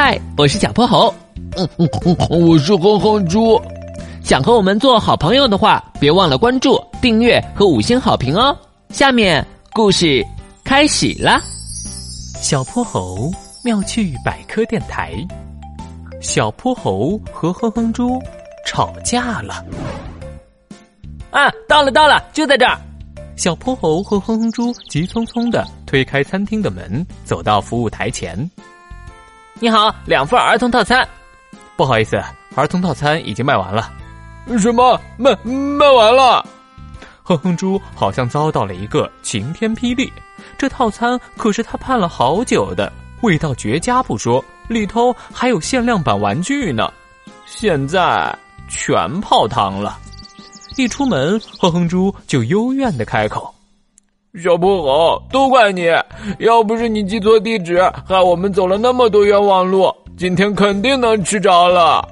嗨，我是小泼猴。嗯嗯嗯，我是哼哼猪。想和我们做好朋友的话，别忘了关注、订阅和五星好评哦。下面故事开始啦。小泼猴妙趣百科电台。小泼猴和哼哼猪吵架了。啊，到了到了，就在这儿。小泼猴和哼哼猪急匆匆的推开餐厅的门，走到服务台前。你好，两份儿童套餐。不好意思，儿童套餐已经卖完了。什么？卖卖完了？哼哼猪好像遭到了一个晴天霹雳。这套餐可是他盼了好久的，味道绝佳不说，里头还有限量版玩具呢。现在全泡汤了。一出门，哼哼猪就幽怨的开口：“小泼猴，都怪你！要不是你记错地址，害我们走了那么多冤枉路，今天肯定能吃着了。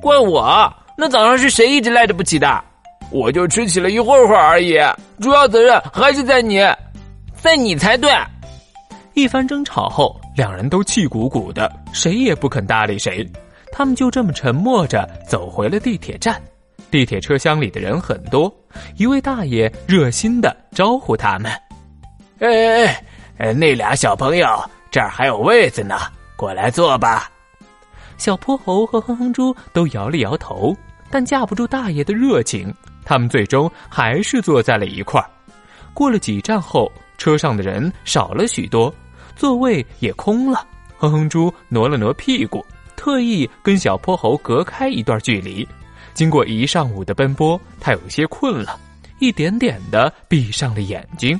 怪我？那早上是谁一直赖着不起的？我就吃起了一会儿会儿而已，主要责任还是在你，在你才对。”一番争吵后，两人都气鼓鼓的，谁也不肯搭理谁。他们就这么沉默着走回了地铁站。地铁车厢里的人很多，一位大爷热心的招呼他们：“哎哎哎，那俩小朋友这儿还有位子呢，过来坐吧。”小泼猴和哼哼猪都摇了摇头，但架不住大爷的热情，他们最终还是坐在了一块儿。过了几站后，车上的人少了许多，座位也空了。哼哼猪挪了挪屁股，特意跟小泼猴隔开一段距离。经过一上午的奔波，他有些困了，一点点的闭上了眼睛。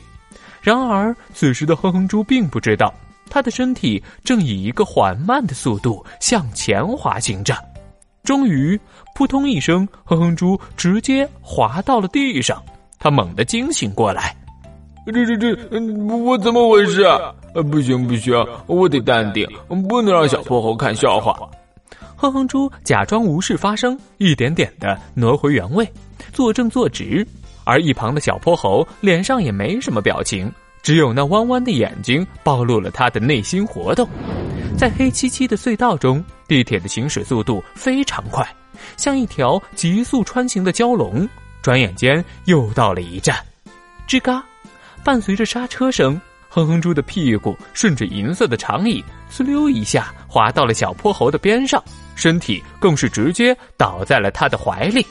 然而，此时的哼哼猪并不知道，他的身体正以一个缓慢的速度向前滑行着。终于，扑通一声，哼哼猪直接滑到了地上。他猛地惊醒过来：“这、这、这，我怎么回事？不行，不行，我得淡定，不能让小泼猴看笑话。”哼哼猪假装无事发生，一点点的挪回原位，坐正坐直。而一旁的小泼猴脸上也没什么表情，只有那弯弯的眼睛暴露了他的内心活动。在黑漆漆的隧道中，地铁的行驶速度非常快，像一条急速穿行的蛟龙。转眼间又到了一站，吱嘎，伴随着刹车声。哼哼猪的屁股顺着银色的长椅，呲溜一下滑到了小泼猴的边上，身体更是直接倒在了他的怀里。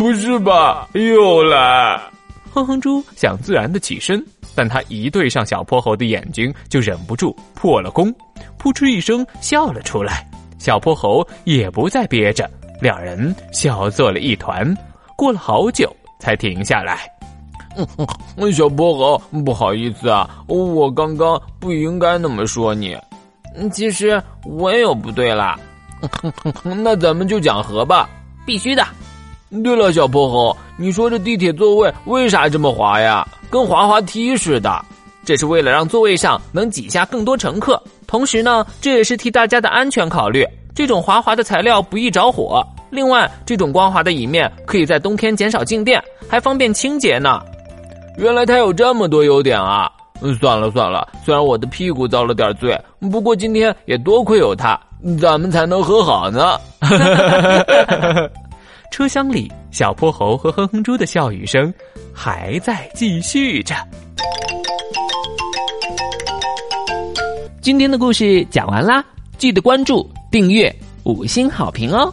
不是吧？又来！哼哼猪想自然的起身，但他一对上小泼猴的眼睛，就忍不住破了功，扑哧一声笑了出来。小泼猴也不再憋着，两人笑作了一团。过了好久，才停下来。小泼猴，不好意思啊，我刚刚不应该那么说你。其实我也有不对啦。那咱们就讲和吧，必须的。对了，小泼猴，你说这地铁座位为啥这么滑呀？跟滑滑梯似的。这是为了让座位上能挤下更多乘客，同时呢，这也是替大家的安全考虑。这种滑滑的材料不易着火，另外，这种光滑的椅面可以在冬天减少静电，还方便清洁呢。原来它有这么多优点啊！算了算了，虽然我的屁股遭了点罪，不过今天也多亏有它，咱们才能和好呢。车厢里，小泼猴和哼哼猪的笑语声还在继续着。今天的故事讲完啦，记得关注、订阅、五星好评哦！